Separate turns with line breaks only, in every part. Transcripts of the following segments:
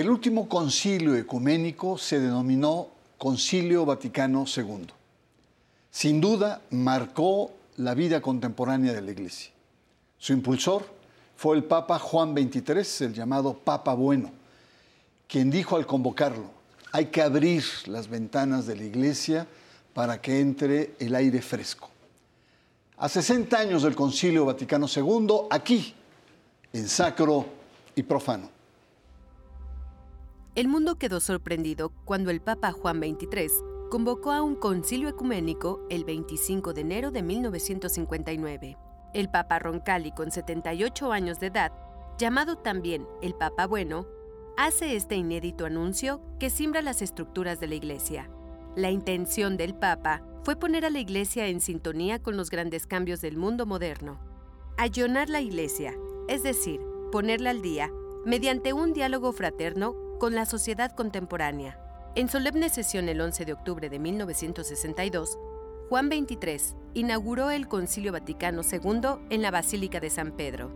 El último concilio ecuménico se denominó Concilio Vaticano II. Sin duda, marcó la vida contemporánea de la Iglesia. Su impulsor fue el Papa Juan XXIII, el llamado Papa Bueno, quien dijo al convocarlo, hay que abrir las ventanas de la Iglesia para que entre el aire fresco. A 60 años del Concilio Vaticano II, aquí, en sacro y profano.
El mundo quedó sorprendido cuando el Papa Juan XXIII convocó a un concilio ecuménico el 25 de enero de 1959. El Papa Roncalli, con 78 años de edad, llamado también el Papa Bueno, hace este inédito anuncio que simbra las estructuras de la Iglesia. La intención del Papa fue poner a la Iglesia en sintonía con los grandes cambios del mundo moderno. Ayonar la Iglesia, es decir, ponerla al día, mediante un diálogo fraterno con la sociedad contemporánea. En solemne sesión el 11 de octubre de 1962, Juan XXIII inauguró el Concilio Vaticano II en la Basílica de San Pedro.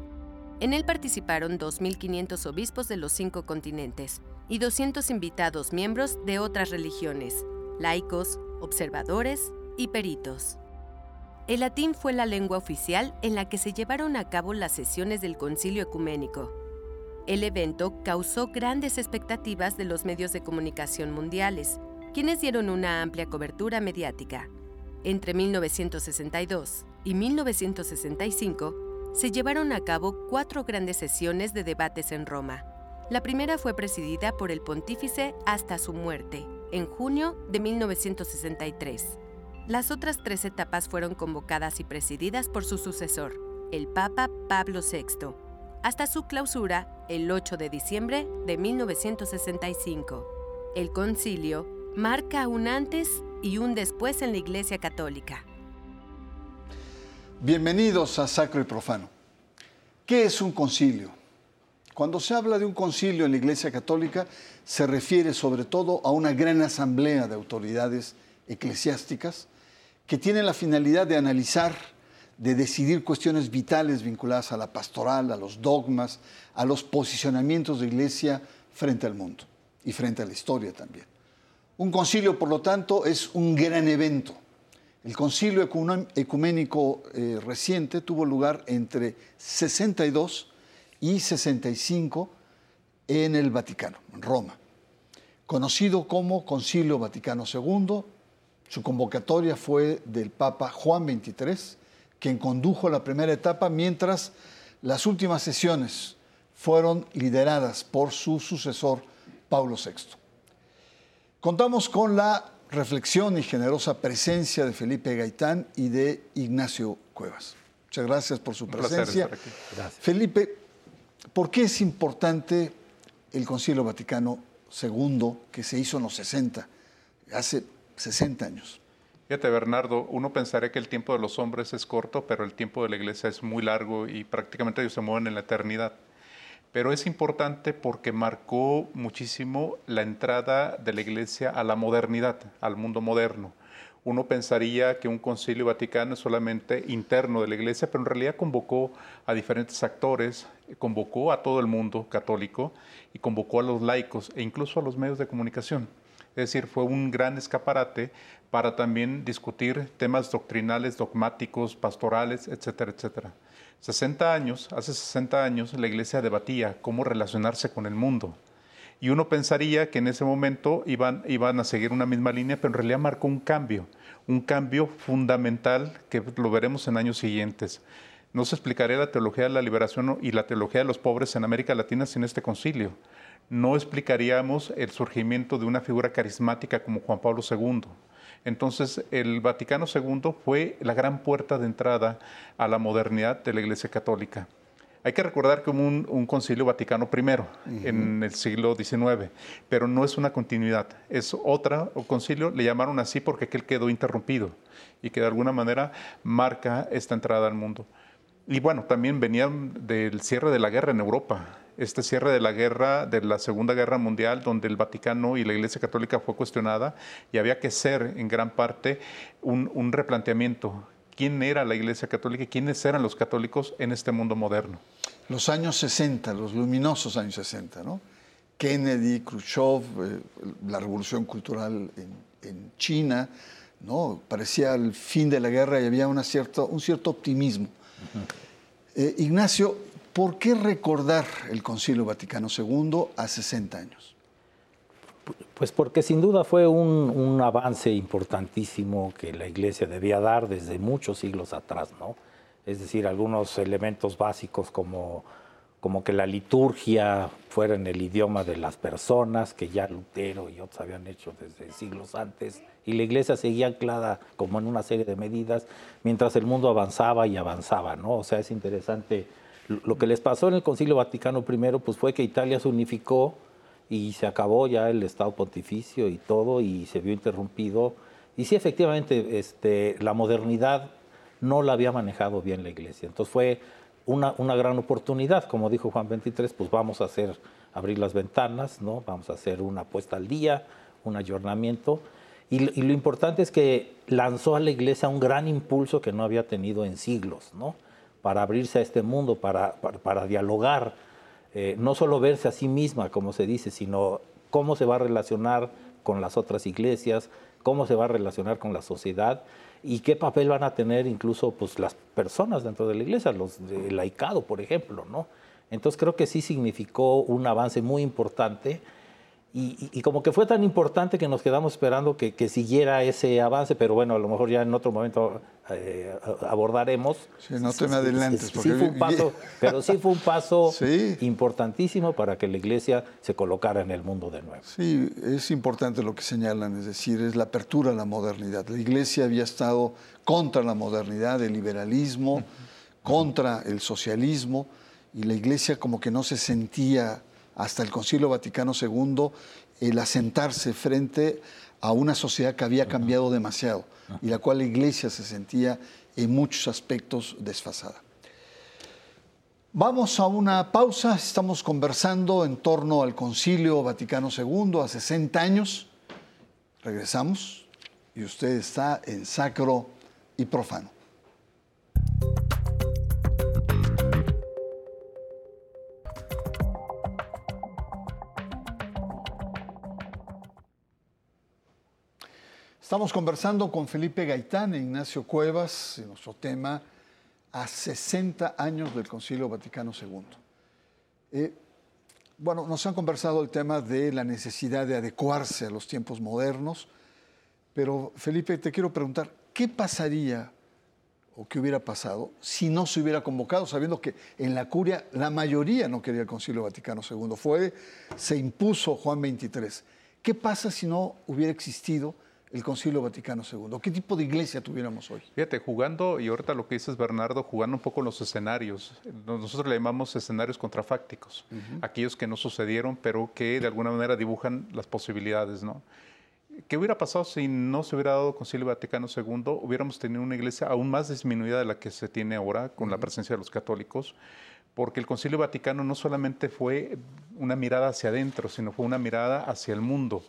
En él participaron 2.500 obispos de los cinco continentes y 200 invitados miembros de otras religiones, laicos, observadores y peritos. El latín fue la lengua oficial en la que se llevaron a cabo las sesiones del Concilio Ecuménico el evento causó grandes expectativas de los medios de comunicación mundiales, quienes dieron una amplia cobertura mediática. Entre 1962 y 1965 se llevaron a cabo cuatro grandes sesiones de debates en Roma. La primera fue presidida por el pontífice hasta su muerte, en junio de 1963. Las otras tres etapas fueron convocadas y presididas por su sucesor, el Papa Pablo VI, hasta su clausura el 8 de diciembre de 1965. El concilio marca un antes y un después en la Iglesia Católica.
Bienvenidos a Sacro y Profano. ¿Qué es un concilio? Cuando se habla de un concilio en la Iglesia Católica, se refiere sobre todo a una gran asamblea de autoridades eclesiásticas que tienen la finalidad de analizar de decidir cuestiones vitales vinculadas a la pastoral, a los dogmas, a los posicionamientos de iglesia frente al mundo y frente a la historia también. Un concilio, por lo tanto, es un gran evento. El concilio ecuménico eh, reciente tuvo lugar entre 62 y 65 en el Vaticano, en Roma. Conocido como Concilio Vaticano II, su convocatoria fue del Papa Juan XXIII quien condujo la primera etapa, mientras las últimas sesiones fueron lideradas por su sucesor, Pablo VI. Contamos con la reflexión y generosa presencia de Felipe Gaitán y de Ignacio Cuevas. Muchas gracias por su presencia. Felipe, ¿por qué es importante el Concilio Vaticano II que se hizo en los 60, hace 60 años?
Fíjate, Bernardo, uno pensaría que el tiempo de los hombres es corto, pero el tiempo de la iglesia es muy largo y prácticamente ellos se mueven en la eternidad. Pero es importante porque marcó muchísimo la entrada de la iglesia a la modernidad, al mundo moderno. Uno pensaría que un concilio vaticano es solamente interno de la iglesia, pero en realidad convocó a diferentes actores, convocó a todo el mundo católico y convocó a los laicos e incluso a los medios de comunicación. Es decir, fue un gran escaparate para también discutir temas doctrinales, dogmáticos, pastorales, etcétera, etcétera. 60 años, hace 60 años, la iglesia debatía cómo relacionarse con el mundo. Y uno pensaría que en ese momento iban, iban a seguir una misma línea, pero en realidad marcó un cambio, un cambio fundamental que lo veremos en años siguientes. No se explicaría la teología de la liberación y la teología de los pobres en América Latina sin este concilio. No explicaríamos el surgimiento de una figura carismática como Juan Pablo II entonces, el Vaticano II fue la gran puerta de entrada a la modernidad de la Iglesia Católica. Hay que recordar que hubo un, concilio Vaticano I en el siglo XIX, pero no es una continuidad, es otra concilio, le llamaron así porque aquel quedó interrumpido y que de alguna manera marca esta entrada al mundo. Y bueno, también venía del cierre de la guerra en Europa este cierre de la guerra, de la Segunda Guerra Mundial, donde el Vaticano y la Iglesia Católica fue cuestionada y había que ser en gran parte un, replanteamiento. ¿Quién era la Iglesia Católica y quiénes eran los católicos en este mundo moderno?
Los años 60, los luminosos años 60, ¿no? Kennedy, Khrushchev, eh, la revolución cultural en, China, ¿no? parecía el fin de la guerra y había un cierto optimismo. Eh, Ignacio, ¿por qué recordar el Concilio Vaticano II a 60 años?
Pues porque sin duda fue un, avance importantísimo que la Iglesia debía dar desde muchos siglos atrás, ¿no? Es decir, algunos elementos básicos como, como que la liturgia fuera en el idioma de las personas, que ya Lutero y otros habían hecho desde siglos antes, y la Iglesia seguía anclada como en una serie de medidas, mientras el mundo avanzaba y avanzaba, ¿no? O sea, es interesante. Lo que les pasó en el Concilio Vaticano I, pues fue que Italia se unificó, y se acabó ya el Estado pontificio y todo y se vio interrumpido. Y sí, efectivamente, este, la modernidad no la había manejado bien la iglesia. Entonces fue una, una gran oportunidad, como dijo Juan 23, pues vamos a hacer, abrir las ventanas, ¿no? vamos a hacer una puesta al día, un ayornamiento. Y, lo importante es que lanzó a la iglesia un gran impulso que no había tenido en siglos, ¿no? para abrirse a este mundo, para, para, para dialogar eh, no solo verse a sí misma, como se dice, sino cómo se va a relacionar con las otras iglesias, cómo se va a relacionar con la sociedad y qué papel van a tener incluso pues, las personas dentro de la iglesia, los del laicado, por ejemplo, ¿no? Entonces creo que sí significó un avance muy importante y, como que fue tan importante que nos quedamos esperando que, siguiera ese avance, pero bueno, a lo mejor ya en otro momento eh, abordaremos.
Sí, no te me adelantes.
Sí, fue un paso, pero sí fue un paso importantísimo para que la iglesia se colocara en el mundo de nuevo.
Sí, es importante lo que señalan, es decir, es la apertura a la modernidad. La iglesia había estado contra la modernidad, el liberalismo, contra el socialismo, y la iglesia como que no se sentía hasta el Concilio Vaticano II el asentarse frente a una sociedad que había cambiado demasiado y la cual la Iglesia se sentía en muchos aspectos desfasada. Vamos a una pausa, estamos conversando en torno al Concilio Vaticano II a 60 años. Regresamos y usted está en sacro y profano. Estamos conversando con Felipe Gaitán e Ignacio Cuevas en nuestro tema a 60 años del Concilio Vaticano II. Eh, bueno, nos han conversado el tema de la necesidad de adecuarse a los tiempos modernos, pero Felipe, te quiero preguntar, ¿qué pasaría o qué hubiera pasado si no se hubiera convocado, sabiendo que en la curia la mayoría no quería el Concilio Vaticano II? Fue, se impuso Juan XXIII. ¿Qué pasa si no hubiera existido el Concilio Vaticano II? ¿Qué tipo de iglesia tuviéramos hoy?
Fíjate, jugando, y ahorita lo que dices Bernardo, jugando un poco los escenarios. Nosotros le llamamos escenarios contrafácticos, aquellos que no sucedieron, pero que de alguna manera dibujan las posibilidades, ¿no? ¿Qué hubiera pasado si no se hubiera dado Concilio Vaticano II? Hubiéramos tenido una iglesia aún más disminuida de la que se tiene ahora con la presencia de los católicos, porque el Concilio Vaticano no solamente fue una mirada hacia adentro, sino fue una mirada hacia el mundo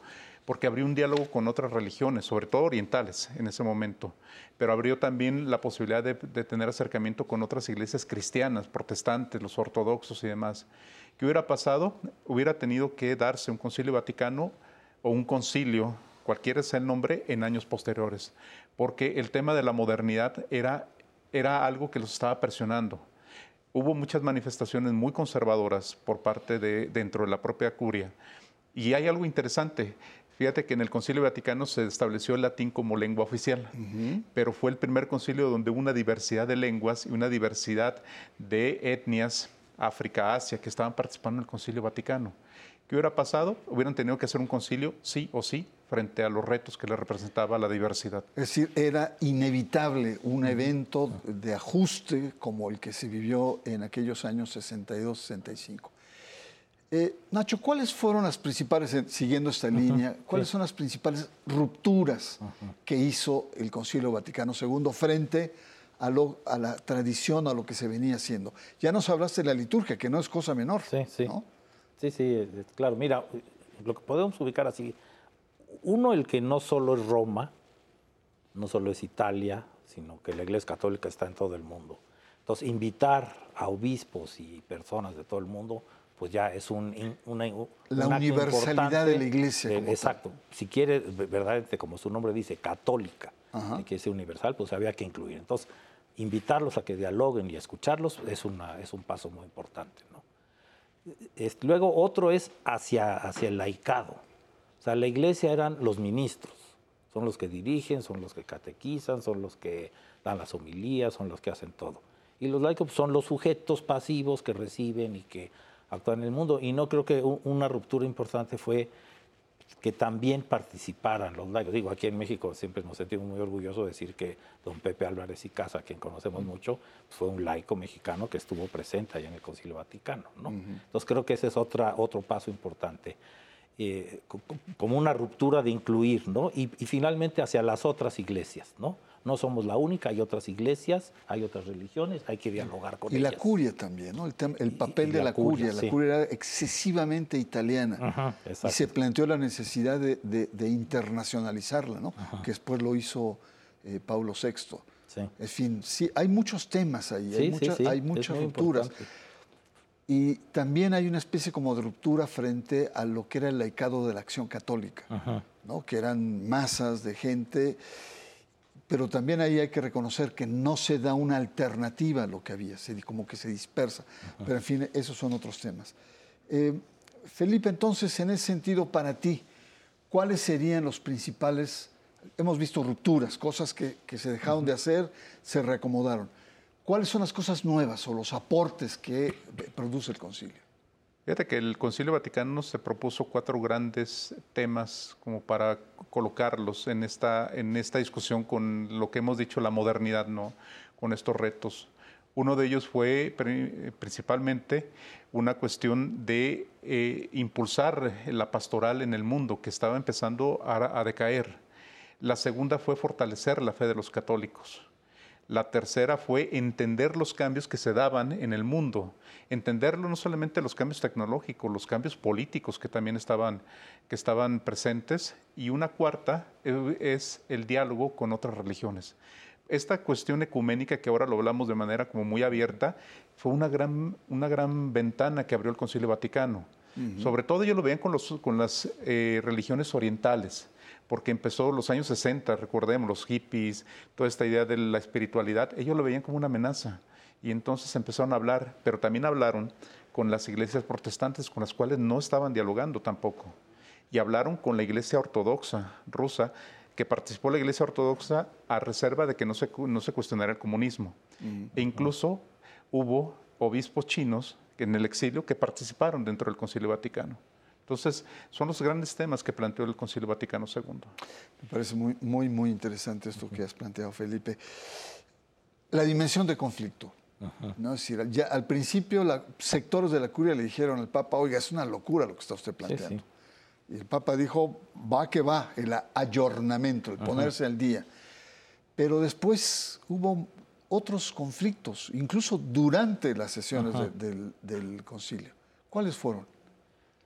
porque abrió un diálogo con otras religiones, sobre todo orientales en ese momento, pero abrió también la posibilidad de, tener acercamiento con otras iglesias cristianas, protestantes, los ortodoxos y demás. ¿Qué hubiera pasado? Hubiera tenido que darse un concilio vaticano o un concilio, cualquiera sea el nombre, en años posteriores, porque el tema de la modernidad era, era algo que los estaba presionando hubo muchas manifestaciones muy conservadoras por parte de dentro de la propia curia. Y hay algo interesante. Fíjate que en el Concilio Vaticano se estableció el latín como lengua oficial, pero fue el primer concilio donde hubo una diversidad de lenguas y una diversidad de etnias, África, Asia, que estaban participando en el Concilio Vaticano. ¿Qué hubiera pasado? Hubieran tenido que hacer un concilio, sí o sí, frente a los retos que le representaba la diversidad.
Es decir, era inevitable un evento de ajuste como el que se vivió en aquellos años 62-65. Eh, Nacho, ¿cuáles fueron las principales, eh, siguiendo esta línea, cuáles son las principales rupturas que hizo el Concilio Vaticano II frente a, la tradición, a lo que se venía haciendo? Ya nos hablaste de la liturgia, que no es cosa menor.
Sí, sí. Sí, sí, claro. Mira, lo que podemos ubicar así, uno, el que no solo es Roma, no solo es Italia, sino que la Iglesia Católica está en todo el mundo. Entonces, invitar a obispos y personas de todo el mundo pues ya es un, una,
la universalidad de la iglesia.
exacto. Si quiere, verdaderamente, como su nombre dice, católica, y que sea universal, pues había que incluir. Entonces, invitarlos a que dialoguen y escucharlos es, una, es un paso muy importante. ¿no? luego otro es hacia, hacia el laicado. O sea, la iglesia eran los ministros, son los que dirigen, son los que catequizan, son los que dan las homilías, son los que hacen todo. Y los laicos son los sujetos pasivos que reciben y que actúan en el mundo. Y no creo que una ruptura importante fue que también participaran los laicos. Digo, aquí en México siempre nos sentimos muy orgullosos de decir que don Pepe Álvarez y Casa, quien conocemos mucho, fue un laico mexicano que estuvo presente allá en el Concilio Vaticano. ¿no? Entonces creo que ese es otra, otro paso importante. Eh, como una ruptura de incluir, ¿no? Y, y, finalmente hacia las otras iglesias, ¿no? No somos la única, hay otras iglesias, hay otras religiones, hay que dialogar con
ellas. Y la curia también, ¿no? El, papel de la, curia. La curia era excesivamente italiana y se planteó la necesidad de, internacionalizarla, ¿no? Que después lo hizo eh, Pablo VI. En fin, sí, hay muchos temas ahí, hay, muchas rupturas. Y también hay una especie como de ruptura frente a lo que era el laicado de la acción católica, ¿no? que eran masas de gente pero también ahí hay que reconocer que no se da una alternativa a lo que había, se, como que se dispersa. Pero en fin, esos son otros temas. Eh, Felipe, entonces, en ese sentido, para ti, ¿cuáles serían los principales? Hemos visto rupturas, cosas que, que se dejaron de hacer, se reacomodaron. ¿Cuáles son las cosas nuevas o los aportes que produce el concilio?
Fíjate que el Concilio Vaticano se propuso cuatro grandes temas como para colocarlos en esta, en esta discusión con lo que hemos dicho, la modernidad, ¿no? con estos retos. Uno de ellos fue principalmente una cuestión de eh, impulsar la pastoral en el mundo, que estaba empezando a decaer. La segunda fue fortalecer la fe de los católicos. La tercera fue entender los cambios que se daban en el mundo, entenderlo no solamente los cambios tecnológicos, los cambios políticos que también estaban, que estaban presentes. Y una cuarta eh, es el diálogo con otras religiones. Esta cuestión ecuménica que ahora lo hablamos de manera como muy abierta, fue una gran, una gran ventana que abrió el Concilio Vaticano. Sobre todo ellos lo veían con, los, con las eh, religiones orientales porque empezó los años 60, recordemos, los hippies, toda esta idea de la espiritualidad, ellos lo veían como una amenaza. Y entonces empezaron a hablar, pero también hablaron con las iglesias protestantes con las cuales no estaban dialogando tampoco. Y hablaron con la iglesia ortodoxa rusa, que participó la iglesia ortodoxa a reserva de que no se, no se cuestionara el comunismo. E incluso hubo obispos chinos en el exilio que participaron dentro del Concilio Vaticano. Entonces, son los grandes temas que planteó el Concilio Vaticano II.
Me parece muy, muy, muy interesante esto que has planteado, Felipe. La dimensión de conflicto. ¿no? Es decir, ya al principio los sectores de la curia le dijeron al Papa, oiga, es una locura lo que está usted planteando. Y el Papa dijo, va que va, el ayornamiento, el ponerse al día. Pero después hubo otros conflictos, incluso durante las sesiones del, del concilio. ¿Cuáles fueron?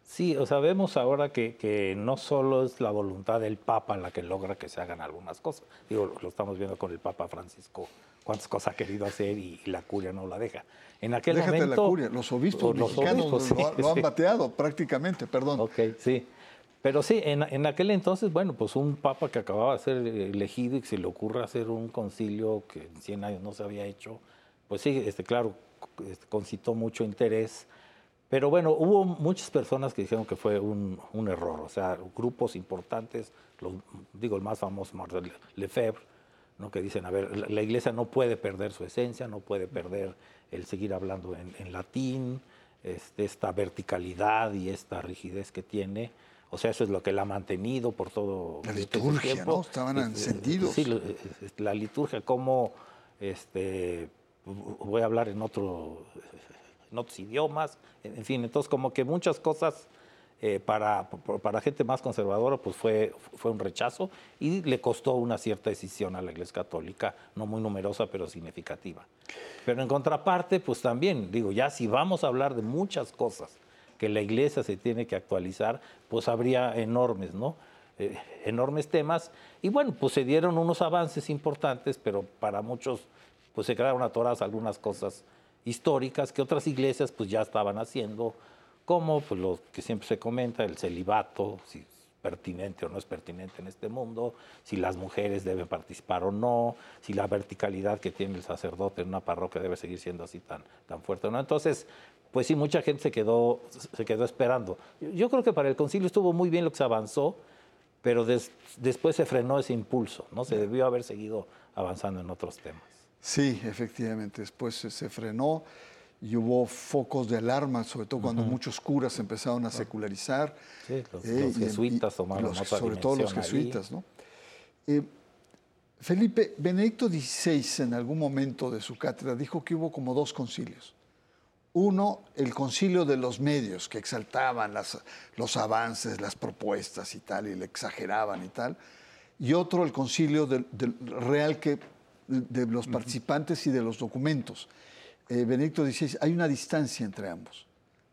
Sí, o sea, vemos ahora que, no solo es la voluntad del Papa la que logra que se hagan algunas cosas. Digo, lo estamos viendo con el Papa Francisco, cuántas cosas ha querido hacer y, la curia no la deja.
En aquel Déjate momento, la curia, los obispos mexicanos lo, han bateado prácticamente, perdón.
Ok, sí. Pero sí, en, en, aquel entonces, bueno, pues un papa que acababa de ser elegido y que se le ocurre hacer un concilio que en 100 años no se había hecho, pues sí, este, claro, este, concitó mucho interés pero bueno, hubo muchas personas que dijeron que fue un, error, o sea, grupos importantes, digo el más famoso, Marcel Lefebvre, ¿no? que dicen, a ver, la, iglesia no puede perder su esencia, no puede perder el seguir hablando en, latín, este, esta verticalidad y esta rigidez que tiene. O sea, eso es lo que la ha mantenido por todo
la este liturgia, ¿no? Estaban encendidos.
Sí, la liturgia, como, este, voy a hablar en otro en otros idiomas, en fin, entonces como que muchas cosas eh, para, para gente más conservadora pues fue, fue un rechazo y le costó una cierta decisión a la Iglesia Católica, no muy numerosa pero significativa. Pero en contraparte pues también, digo, ya si vamos a hablar de muchas cosas que la Iglesia se tiene que actualizar, pues habría enormes, ¿no? Eh, enormes temas y bueno, pues se dieron unos avances importantes, pero para muchos pues se quedaron atoradas algunas cosas históricas que otras iglesias pues ya estaban haciendo, como pues, lo que siempre se comenta, el celibato, si es pertinente o no es pertinente en este mundo, si las mujeres deben participar o no, si la verticalidad que tiene el sacerdote en una parroquia debe seguir siendo así tan, tan fuerte o no. Entonces, pues sí, mucha gente se quedó, se quedó esperando. Yo creo que para el concilio estuvo muy bien lo que se avanzó, pero después se frenó ese impulso, ¿no? Se debió haber seguido avanzando en otros temas.
Sí, efectivamente, después se frenó y hubo focos de alarma, sobre todo cuando muchos curas empezaron a secularizar.
Sí, los, eh, jesuitas tomaron los,
Sobre todo los jesuitas, ¿no? Eh, Felipe, Benedicto XVI en algún momento de su cátedra dijo que hubo como dos concilios. Uno, el concilio de los medios, que exaltaban las, los avances, las propuestas y tal, y le exageraban y tal. Y otro, el concilio del, real que, de los participantes y de los documentos. Eh, Benedicto XVI, hay una distancia entre ambos.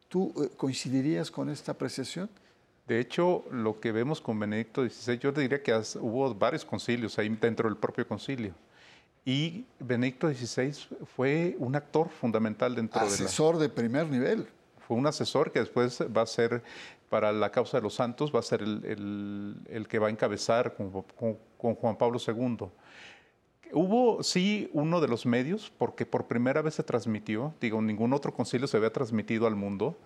¿Tú eh, coincidirías con esta apreciación?
De hecho, lo que vemos con Benedicto XVI, yo diría que hubo varios concilios ahí dentro del propio concilio. Y Benedicto XVI fue un actor fundamental dentro
de Asesor de primer nivel.
Fue un asesor que después va a ser, para la causa de los santos, va a ser el, que va a encabezar con Juan Pablo II. Hubo, sí, uno de los medios, porque por primera vez se transmitió, digo, ningún otro concilio se había transmitido al mundo,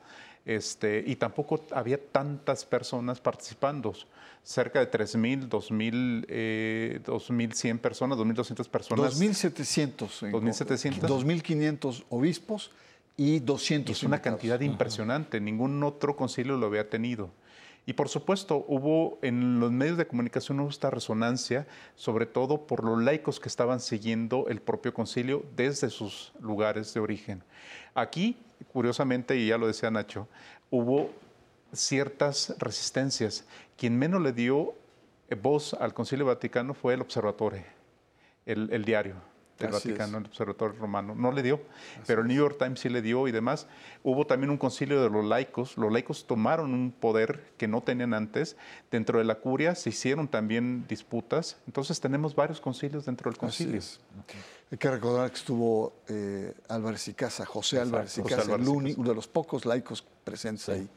este, y tampoco había tantas personas participando, cerca de 3.000, 2.000, eh, 2.100 personas, 2.200 personas.
2.700.
2.700.
2.500 obispos y 200.
Es una cantidad impresionante, ningún otro concilio lo había tenido. Y por supuesto, hubo en los medios de comunicación esta resonancia, sobre todo por los laicos que estaban siguiendo el propio concilio desde sus lugares de origen. Aquí, curiosamente, y ya lo decía Nacho, hubo ciertas resistencias. Quien menos le dio voz al Concilio Vaticano fue el Observatorio, el diario del Vaticano, el Observatorio Romano. No le dio, pero el New York Times sí le dio y demás. Hubo también un concilio de los laicos. Los laicos tomaron un poder que no tenían antes. Dentro de la curia se hicieron también disputas. Entonces tenemos varios concilios dentro del concilio.
Hay que recordar que estuvo eh, Álvarez y Casa, José Álvarez y Casa, uno de los pocos laicos presentes ahí.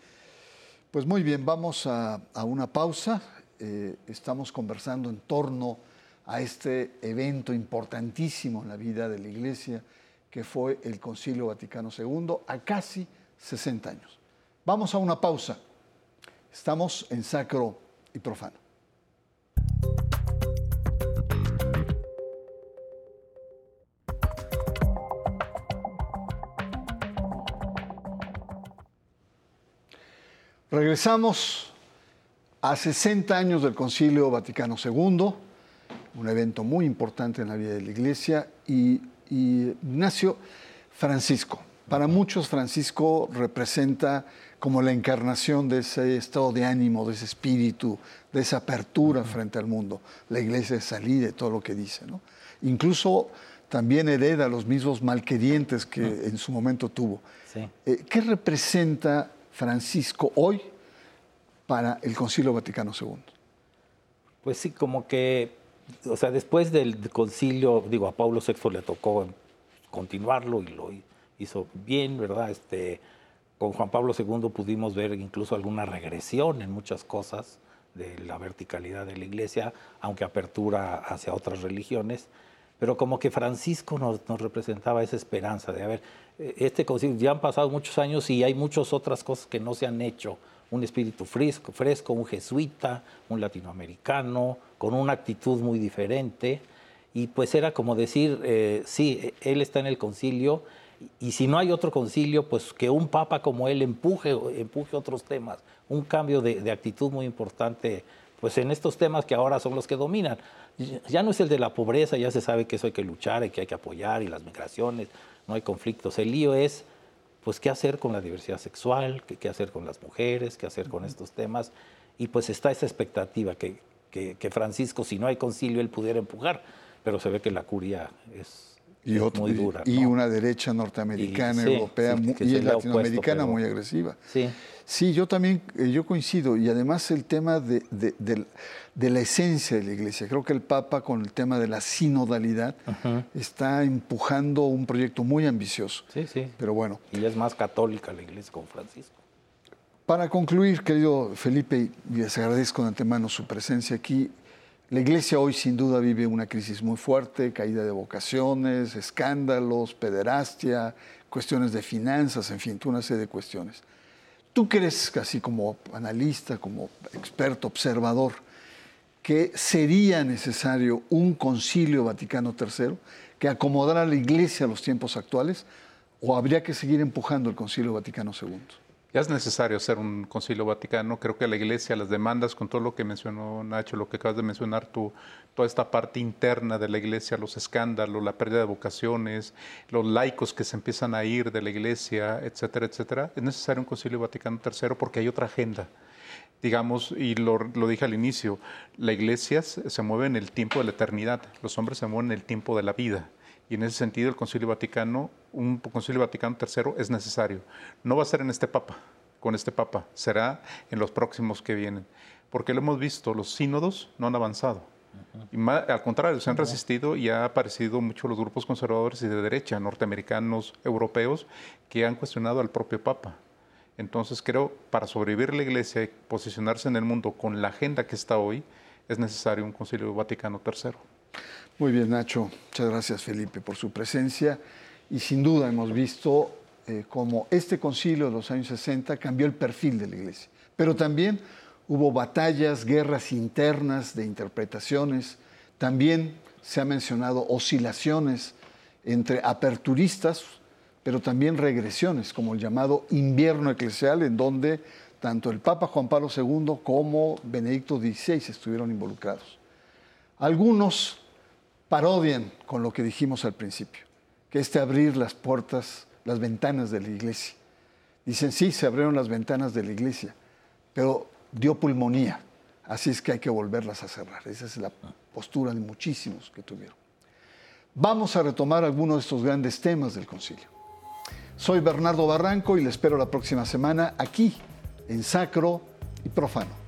Pues muy bien, vamos a, una pausa. Eh, estamos conversando en torno a este evento importantísimo en la vida de la Iglesia, que fue el Concilio Vaticano II, a casi 60 años. Vamos a una pausa. Estamos en Sacro y Profano. Regresamos a 60 años del Concilio Vaticano II un evento muy importante en la vida de la iglesia, y, Ignacio Francisco. Para muchos Francisco representa como la encarnación de ese estado de ánimo, de ese espíritu, de esa apertura frente al mundo. La iglesia es salida de todo lo que dice. ¿no? Incluso también hereda los mismos malquerientes que en su momento tuvo. Eh, ¿Qué representa Francisco hoy para el Concilio Vaticano II?
Pues sí, como que o sea, después del concilio, digo, a Pablo VI le tocó continuarlo y lo hizo bien, ¿verdad? Este, con Juan Pablo II pudimos ver incluso alguna regresión en muchas cosas de la verticalidad de la iglesia, aunque apertura hacia otras religiones, pero como que Francisco nos, nos representaba esa esperanza de, a ver, este concilio, ya han pasado muchos años y hay muchas otras cosas que no se han hecho, un espíritu fresco, un jesuita, un latinoamericano, con una actitud muy diferente. Y pues era como decir, eh, sí, él está en el concilio, y si no hay otro concilio, pues que un papa como él empuje, empuje otros temas, un cambio de, actitud muy importante, pues en estos temas que ahora son los que dominan. Ya no es el de la pobreza, ya se sabe que eso hay que luchar y que hay que apoyar, y las migraciones, no hay conflictos. El lío es pues qué hacer con la diversidad sexual, qué, hacer con las mujeres, qué hacer con estos temas. Y pues está esa expectativa que, que, Francisco, si no hay concilio, él pudiera empujar, pero se ve que la curia es, muy dura.
Y, una derecha norteamericana, europea y latinoamericana muy agresiva.
Sí.
Sí, yo también, eh, yo coincido. Y además el tema de, de, la esencia de la iglesia. Creo que el Papa con el tema de la sinodalidad está empujando un proyecto muy ambicioso.
Sí, sí.
Pero bueno.
Y es más católica la iglesia con Francisco.
Para concluir, querido Felipe, y les agradezco de antemano su presencia aquí, la iglesia hoy sin duda vive una crisis muy fuerte, caída de vocaciones, escándalos, pederastia, cuestiones de finanzas, en fin, una serie de cuestiones. ¿Tú crees, así como analista, como experto, observador, que sería necesario un concilio Vaticano III que acomodara a la iglesia a los tiempos actuales o habría que seguir empujando el concilio Vaticano II?
Ya es necesario hacer un concilio vaticano. Creo que la iglesia, las demandas, con todo lo que mencionó Nacho, lo que acabas de mencionar tú, toda esta parte interna de la iglesia, los escándalos, la pérdida de vocaciones, los laicos que se empiezan a ir de la iglesia, etcétera, etcétera, es necesario un concilio vaticano tercero porque hay otra agenda. Digamos, y lo, lo dije al inicio, la iglesia se mueve en el tiempo de la eternidad, los hombres se mueven en el tiempo de la vida. Y en ese sentido el Concilio Vaticano, un Concilio Vaticano III es necesario. No va a ser en este Papa, con este Papa, será en los próximos que vienen. Porque lo hemos visto, los sínodos no han avanzado. Y al contrario, se han resistido y ha aparecido mucho los grupos conservadores y de derecha, norteamericanos, europeos, que han cuestionado al propio Papa. Entonces creo, para sobrevivir la Iglesia y posicionarse en el mundo con la agenda que está hoy, es necesario un Concilio Vaticano III.
Muy bien, Nacho. Muchas gracias, Felipe, por su presencia. Y sin duda hemos visto eh, cómo este concilio de los años 60 cambió el perfil de la Iglesia. Pero también hubo batallas, guerras internas de interpretaciones. También se ha mencionado oscilaciones entre aperturistas, pero también regresiones, como el llamado invierno eclesial, en donde tanto el Papa Juan Pablo II como Benedicto XVI estuvieron involucrados. Algunos parodian con lo que dijimos al principio, que este abrir las puertas, las ventanas de la iglesia. Dicen, sí, se abrieron las ventanas de la iglesia, pero dio pulmonía, así es que hay que volverlas a cerrar. Esa es la postura de muchísimos que tuvieron. Vamos a retomar algunos de estos grandes temas del concilio. Soy Bernardo Barranco y le espero la próxima semana aquí en Sacro y Profano.